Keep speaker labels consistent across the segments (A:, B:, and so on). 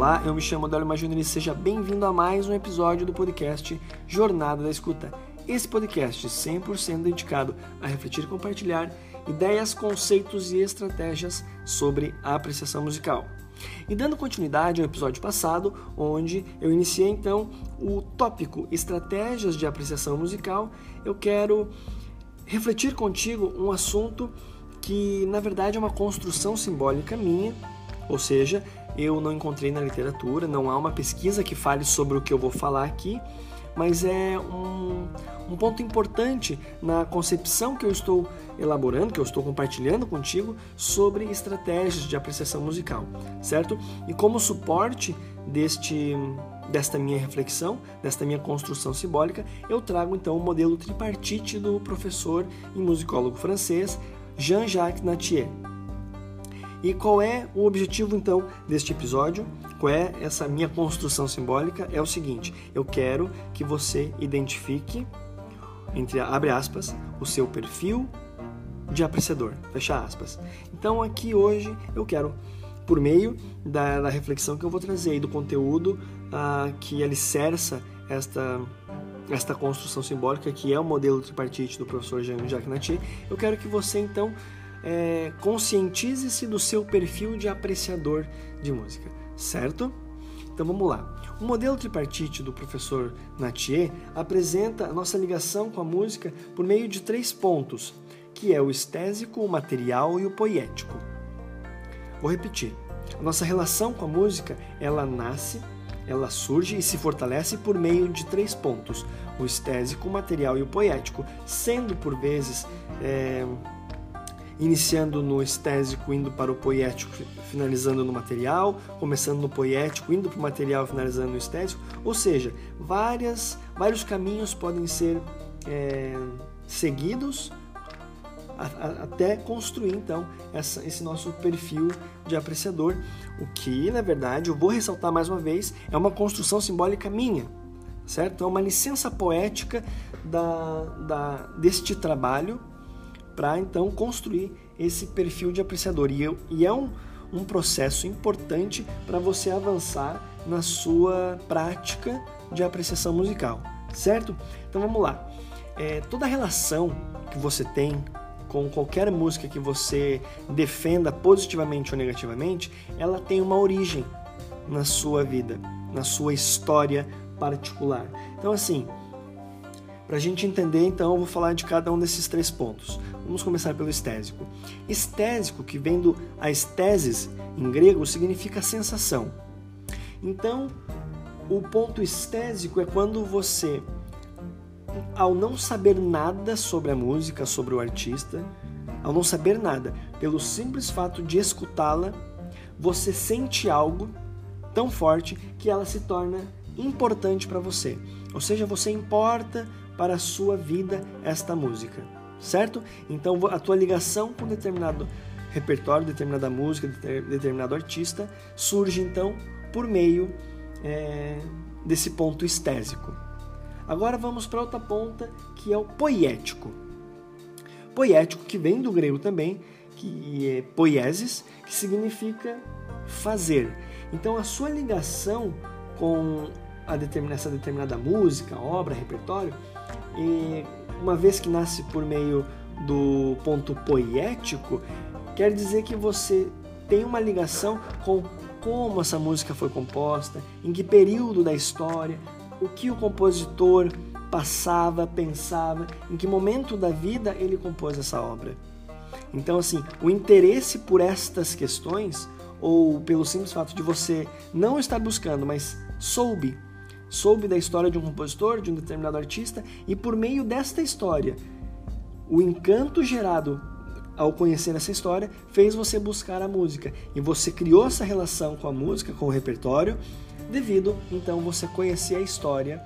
A: Olá, eu me chamo Adélio Majunir e seja bem-vindo a mais um episódio do podcast Jornada da Escuta. Esse podcast 100% dedicado a refletir e compartilhar ideias, conceitos e estratégias sobre a apreciação musical. E dando continuidade ao episódio passado, onde eu iniciei então o tópico Estratégias de Apreciação Musical, eu quero refletir contigo um assunto que na verdade é uma construção simbólica minha, ou seja, eu não encontrei na literatura, não há uma pesquisa que fale sobre o que eu vou falar aqui, mas é um, um ponto importante na concepção que eu estou elaborando, que eu estou compartilhando contigo sobre estratégias de apreciação musical, certo? E como suporte deste desta minha reflexão, desta minha construção simbólica, eu trago então o modelo tripartite do professor e musicólogo francês Jean-Jacques Nattier. E qual é o objetivo então deste episódio? Qual é essa minha construção simbólica? É o seguinte: eu quero que você identifique, entre abre aspas, o seu perfil de apreciador, fecha aspas. Então aqui hoje eu quero, por meio da, da reflexão que eu vou trazer e do conteúdo uh, que alicerça esta esta construção simbólica que é o modelo tripartite do professor Jean-Jacques Nattier, eu quero que você então é, conscientize-se do seu perfil de apreciador de música, certo? Então vamos lá. O modelo tripartite do professor Nattier apresenta a nossa ligação com a música por meio de três pontos, que é o estésico, o material e o poético. Vou repetir. A nossa relação com a música, ela nasce, ela surge e se fortalece por meio de três pontos: o estésico, o material e o poético, sendo por vezes é, iniciando no estésico, indo para o poético, finalizando no material, começando no poético, indo para o material, finalizando no estésico. Ou seja, várias, vários caminhos podem ser é, seguidos a, a, até construir então essa, esse nosso perfil de apreciador, o que na verdade eu vou ressaltar mais uma vez é uma construção simbólica minha, certo? É uma licença poética da, da, deste trabalho para então construir esse perfil de apreciador. E, eu, e é um, um processo importante para você avançar na sua prática de apreciação musical, certo? Então vamos lá. É, toda relação que você tem com qualquer música que você defenda positivamente ou negativamente, ela tem uma origem na sua vida, na sua história particular. Então, assim, para a gente entender, então, eu vou falar de cada um desses três pontos. Vamos começar pelo estésico. Estésico, que vem do estesis em grego, significa sensação. Então, o ponto estésico é quando você, ao não saber nada sobre a música, sobre o artista, ao não saber nada, pelo simples fato de escutá-la, você sente algo tão forte que ela se torna importante para você. Ou seja, você importa para a sua vida esta música certo? Então a tua ligação com determinado repertório, determinada música, determinado artista surge então por meio é, desse ponto estésico. Agora vamos para outra ponta que é o poético. Poético que vem do grego também, que é poiesis, que significa fazer. Então a sua ligação com a essa determinada música, obra, repertório, e uma vez que nasce por meio do ponto poético, quer dizer que você tem uma ligação com como essa música foi composta, em que período da história, o que o compositor passava, pensava, em que momento da vida ele compôs essa obra. Então, assim, o interesse por estas questões, ou pelo simples fato de você não estar buscando, mas soube soube da história de um compositor, de um determinado artista, e por meio desta história, o encanto gerado ao conhecer essa história fez você buscar a música. E você criou essa relação com a música, com o repertório, devido então você conhecer a história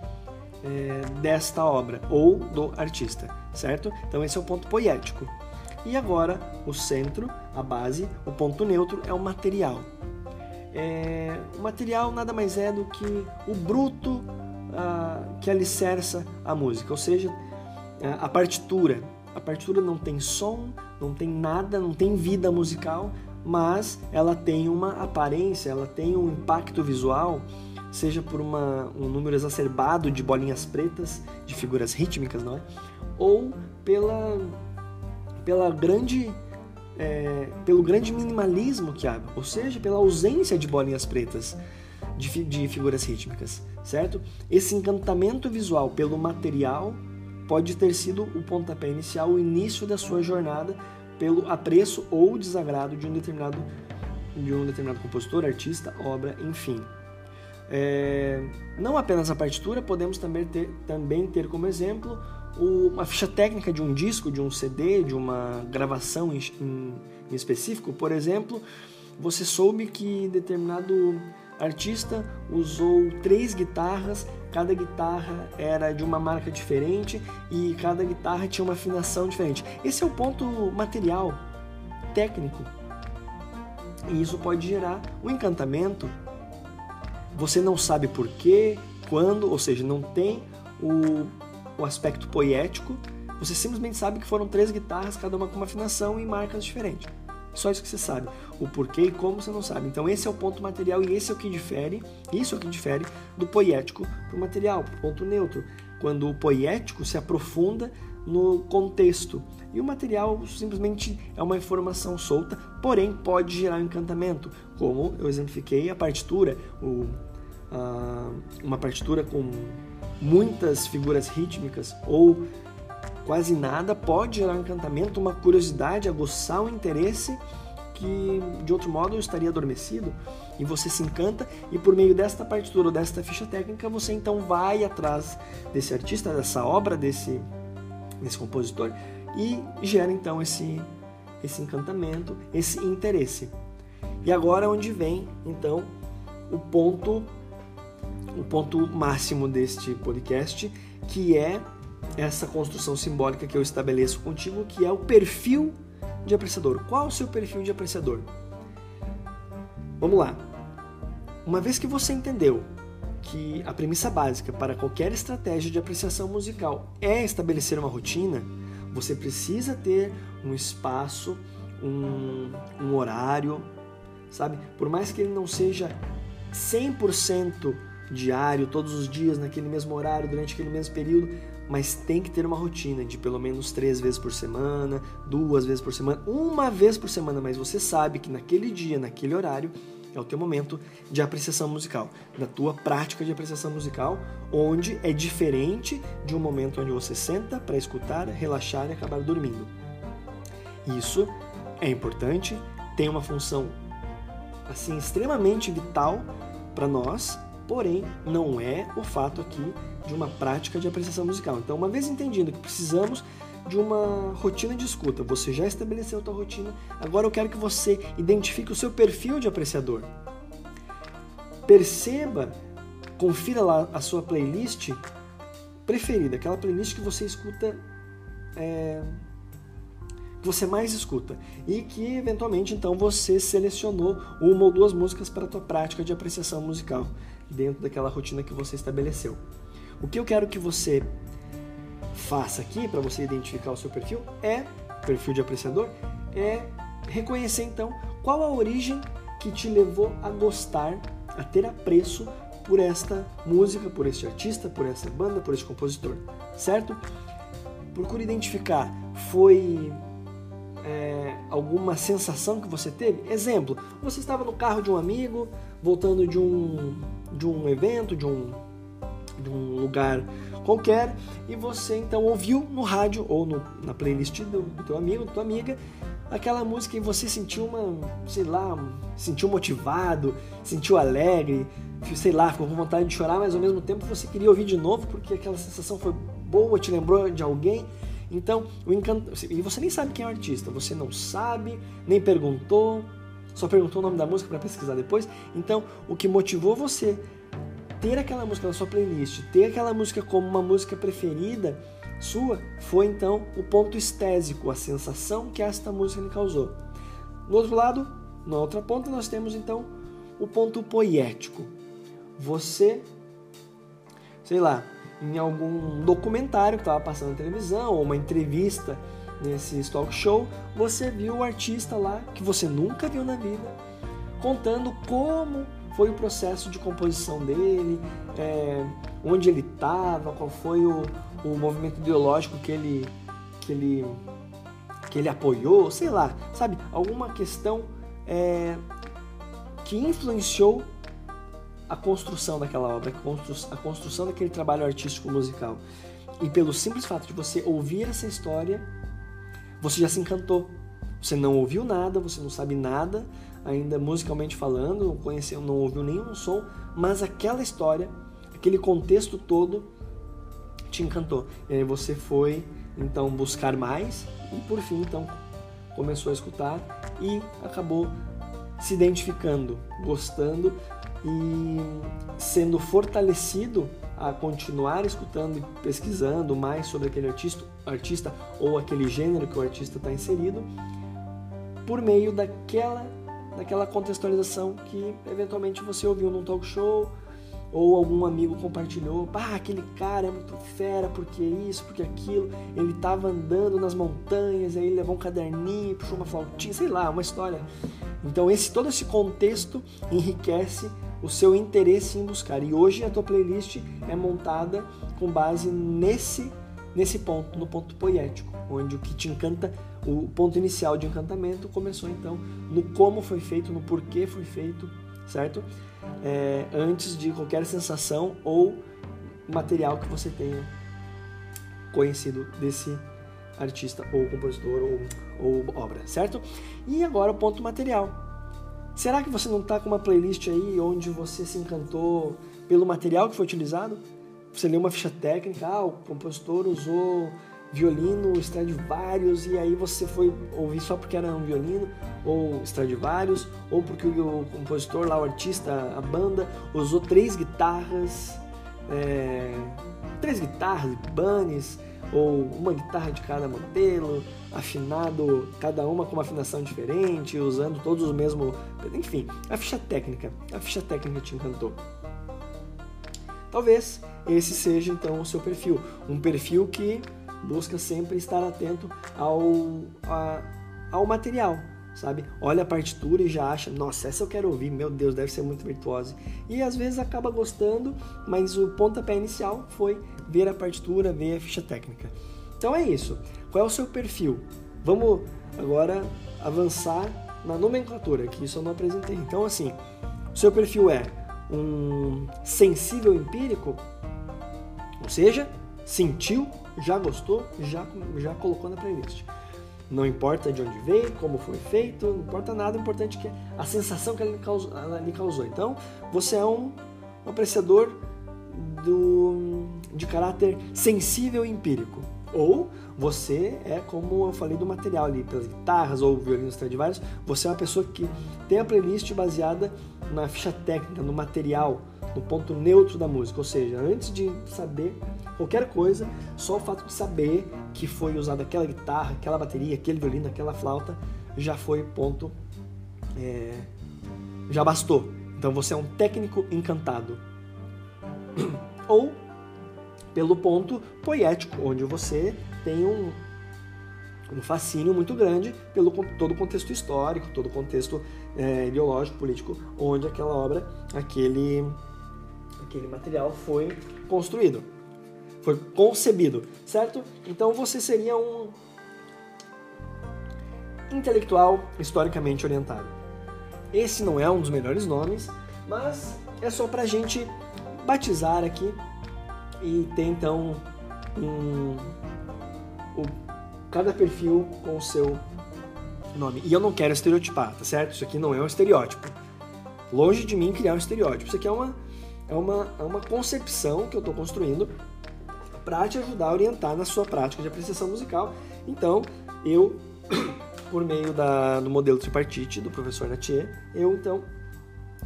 A: é, desta obra ou do artista, certo? Então esse é o ponto poético. E agora o centro, a base, o ponto neutro é o material. É, o material nada mais é do que o bruto ah, que alicerça a música, ou seja, a partitura. A partitura não tem som, não tem nada, não tem vida musical, mas ela tem uma aparência, ela tem um impacto visual, seja por uma, um número exacerbado de bolinhas pretas, de figuras rítmicas, não é? Ou pela, pela grande é, pelo grande minimalismo que há, ou seja, pela ausência de bolinhas pretas de, de figuras rítmicas, certo? Esse encantamento visual pelo material pode ter sido o pontapé inicial, o início da sua jornada pelo apreço ou desagrado de um determinado de um determinado compositor, artista, obra, enfim. É, não apenas a partitura, podemos também ter, também ter como exemplo uma ficha técnica de um disco, de um CD, de uma gravação em, em, específico. Por exemplo, você soube que determinado artista usou três guitarras, cada guitarra era de uma marca diferente e cada guitarra tinha uma afinação diferente. Esse é o ponto material, técnico. E isso pode gerar um encantamento. Você não sabe por quê, quando, ou seja, não tem o, o aspecto poético. Você simplesmente sabe que foram três guitarras, cada uma com uma afinação e marcas diferentes. Só isso que você sabe. O porquê e como você não sabe. Então esse é o ponto material e esse é o que difere, isso é o que difere do poético para o material, para o ponto neutro. Quando o poético se aprofunda no contexto e o material simplesmente é uma informação solta, porém pode gerar um encantamento, como eu exemplifiquei a partitura, o, a, uma partitura com muitas figuras rítmicas ou quase nada pode gerar um encantamento, uma curiosidade, aguçar um interesse que de outro modo eu estaria adormecido e você se encanta e por meio desta partitura desta ficha técnica você então vai atrás desse artista, dessa obra, desse, desse compositor e gera então esse, esse encantamento, esse interesse. E agora é onde vem então o ponto o ponto máximo deste podcast, que é essa construção simbólica que eu estabeleço contigo, que é o perfil de apreciador. Qual o seu perfil de apreciador? Vamos lá. Uma vez que você entendeu que a premissa básica para qualquer estratégia de apreciação musical é estabelecer uma rotina, você precisa ter um espaço, um, um horário, sabe? Por mais que ele não seja 100% diário, todos os dias, naquele mesmo horário, durante aquele mesmo período, mas tem que ter uma rotina de pelo menos três vezes por semana, duas vezes por semana, uma vez por semana, mas você sabe que naquele dia, naquele horário, é o teu momento de apreciação musical, da tua prática de apreciação musical, onde é diferente de um momento onde você senta para escutar, relaxar e acabar dormindo. Isso é importante, tem uma função assim extremamente vital para nós porém não é o fato aqui de uma prática de apreciação musical. Então, uma vez entendido que precisamos de uma rotina de escuta, você já estabeleceu a sua rotina, agora eu quero que você identifique o seu perfil de apreciador. Perceba, confira lá a sua playlist preferida, aquela playlist que você escuta é, que você mais escuta e que eventualmente então você selecionou uma ou duas músicas para a tua prática de apreciação musical dentro daquela rotina que você estabeleceu. O que eu quero que você faça aqui para você identificar o seu perfil é perfil de apreciador é reconhecer então qual a origem que te levou a gostar, a ter apreço por esta música, por este artista, por essa banda, por esse compositor, certo? Procure identificar. Foi é, alguma sensação que você teve? Exemplo, você estava no carro de um amigo, voltando de um, de um evento, de um, de um lugar qualquer, e você então ouviu no rádio ou no, na playlist do, do teu amigo, da tua amiga, aquela música e você sentiu uma, sei lá, sentiu motivado, sentiu alegre, sei lá, ficou com vontade de chorar, mas ao mesmo tempo você queria ouvir de novo porque aquela sensação foi boa, te lembrou de alguém. Então, o encanto. E você nem sabe quem é o artista, você não sabe, nem perguntou, só perguntou o nome da música para pesquisar depois. Então, o que motivou você ter aquela música na sua playlist, ter aquela música como uma música preferida sua, foi então o ponto estésico, a sensação que esta música lhe causou. No outro lado, na outra ponta, nós temos então o ponto poético. Você, sei lá, em algum documentário que estava passando na televisão ou uma entrevista nesse talk show, você viu o artista lá que você nunca viu na vida, contando como foi o processo de composição dele, é, onde ele estava, qual foi o, o movimento ideológico que ele, que ele que ele apoiou, sei lá, sabe, alguma questão é, que influenciou a construção daquela obra, a construção daquele trabalho artístico musical. E pelo simples fato de você ouvir essa história, você já se encantou. Você não ouviu nada, você não sabe nada, ainda musicalmente falando, não conheceu, não ouviu nenhum som, mas aquela história, aquele contexto todo te encantou. E aí você foi então buscar mais e por fim então começou a escutar e acabou se identificando, gostando e sendo fortalecido a continuar escutando e pesquisando mais sobre aquele artista, artista ou aquele gênero que o artista está inserido por meio daquela daquela contextualização que eventualmente você ouviu num talk show ou algum amigo compartilhou, pá, aquele cara é muito fera, porque isso, porque aquilo, ele estava andando nas montanhas, aí ele levou um caderninho, puxou uma flautinha, sei lá, uma história. Então esse todo esse contexto enriquece o seu interesse em buscar. E hoje a tua playlist é montada com base nesse nesse ponto, no ponto poético, onde o que te encanta, o ponto inicial de encantamento começou então no como foi feito, no porquê foi feito, certo? é, antes de qualquer sensação ou material que você tenha conhecido desse artista ou compositor ou, ou obra, certo? E agora o ponto material. Será que você não está com uma playlist aí onde você se encantou pelo material que foi utilizado? Você leu uma ficha técnica, ah, o compositor usou violino Stradivarius e aí você foi ouvir só porque era um violino ou Stradivarius ou porque o compositor lá, o artista, a banda usou três guitarras, é, três guitarras, banes ou uma guitarra de cada modelo, afinado cada uma com uma afinação diferente, usando todos os mesmos, enfim, a ficha técnica, a ficha técnica te encantou. Talvez esse seja então o seu perfil, um perfil que busca sempre estar atento ao, a, ao material, sabe? Olha a partitura e já acha, nossa, essa eu quero ouvir, meu Deus, deve ser muito virtuosa. E às vezes acaba gostando, mas o pontapé inicial foi ver a partitura, ver a ficha técnica. Então é isso. Qual é o seu perfil? Vamos agora avançar na nomenclatura, que isso eu não apresentei. Então, assim, seu perfil é um sensível empírico, ou seja, sentiu já gostou, já, já colocou na playlist. Não importa de onde veio, como foi feito, não importa nada, o importante é a sensação que ela lhe causou. Então, você é um, um apreciador do, de caráter sensível e empírico. Ou você é, como eu falei do material ali, pelas guitarras ou violinos Stradivarius, você é uma pessoa que tem a playlist baseada na ficha técnica, no material, no ponto neutro da música. Ou seja, antes de saber qualquer coisa, só o fato de saber que foi usada aquela guitarra, aquela bateria, aquele violino, aquela flauta, já foi ponto. É, já bastou. Então você é um técnico encantado. Ou pelo ponto poético, onde você tem um, um fascínio muito grande pelo todo o contexto histórico, todo o contexto é, ideológico, político, onde aquela obra, aquele, aquele material foi construído foi concebido, certo? Então você seria um intelectual historicamente orientado. Esse não é um dos melhores nomes, mas é só pra gente batizar aqui e ter então um, um, cada perfil com o seu nome. E eu não quero estereotipar, tá certo? Isso aqui não é um estereótipo. Longe de mim criar um estereótipo. Isso aqui é uma, é uma, é uma concepção que eu estou construindo para te ajudar a orientar na sua prática de apreciação musical. Então, eu, por meio da, do modelo tripartite do professor Natier, eu então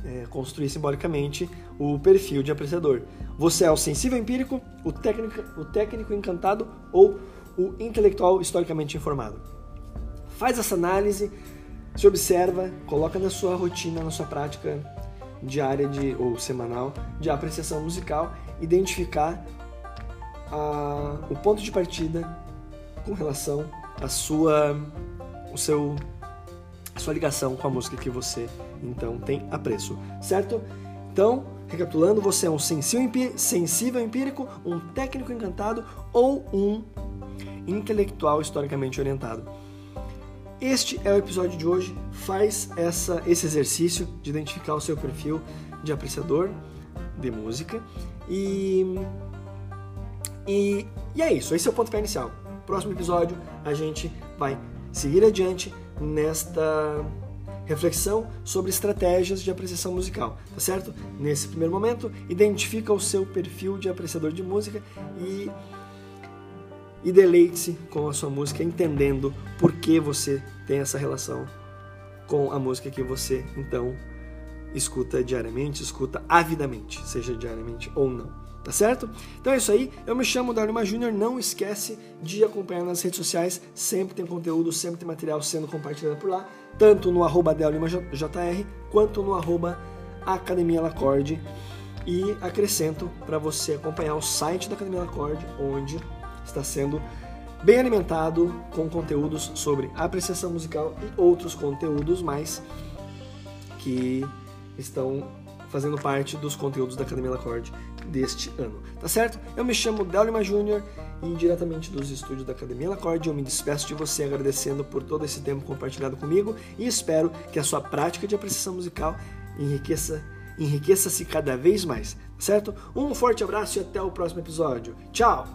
A: é, construí simbolicamente o perfil de apreciador. Você é o sensível empírico, o técnico, o técnico encantado ou o intelectual historicamente informado. Faz essa análise, se observa, coloca na sua rotina, na sua prática diária de, ou semanal de apreciação musical, identificar a, o ponto de partida com relação a sua o seu a sua ligação com a música que você então tem apreço, certo? Então, recapitulando, você é um sensível empírico, um técnico encantado ou um intelectual historicamente orientado. Este é o episódio de hoje. Faz essa, esse exercício de identificar o seu perfil de apreciador de música e, e, e é isso. Esse é o pontapé inicial. Próximo episódio a gente vai seguir adiante nesta reflexão sobre estratégias de apreciação musical, tá certo? Nesse primeiro momento, identifica o seu perfil de apreciador de música e e deleite-se com a sua música, entendendo por que você tem essa relação com a música que você então escuta diariamente, escuta avidamente, seja diariamente ou não. Tá certo? Então é isso aí. Eu me chamo Darlima Júnior. Não esquece de acompanhar nas redes sociais. Sempre tem conteúdo, sempre tem material sendo compartilhado por lá. Tanto no arroba JR quanto no arroba Academia Lacorde. E acrescento para você acompanhar o site da Academia Lacorde, onde está sendo bem alimentado com conteúdos sobre apreciação musical e outros conteúdos mais que estão fazendo parte dos conteúdos da Academia Lacorde deste ano, tá certo? Eu me chamo Delima Júnior e diretamente dos estúdios da Academia Lacorde eu me despeço de você agradecendo por todo esse tempo compartilhado comigo e espero que a sua prática de apreciação musical enriqueça enriqueça-se cada vez mais, tá certo? Um forte abraço e até o próximo episódio. Tchau!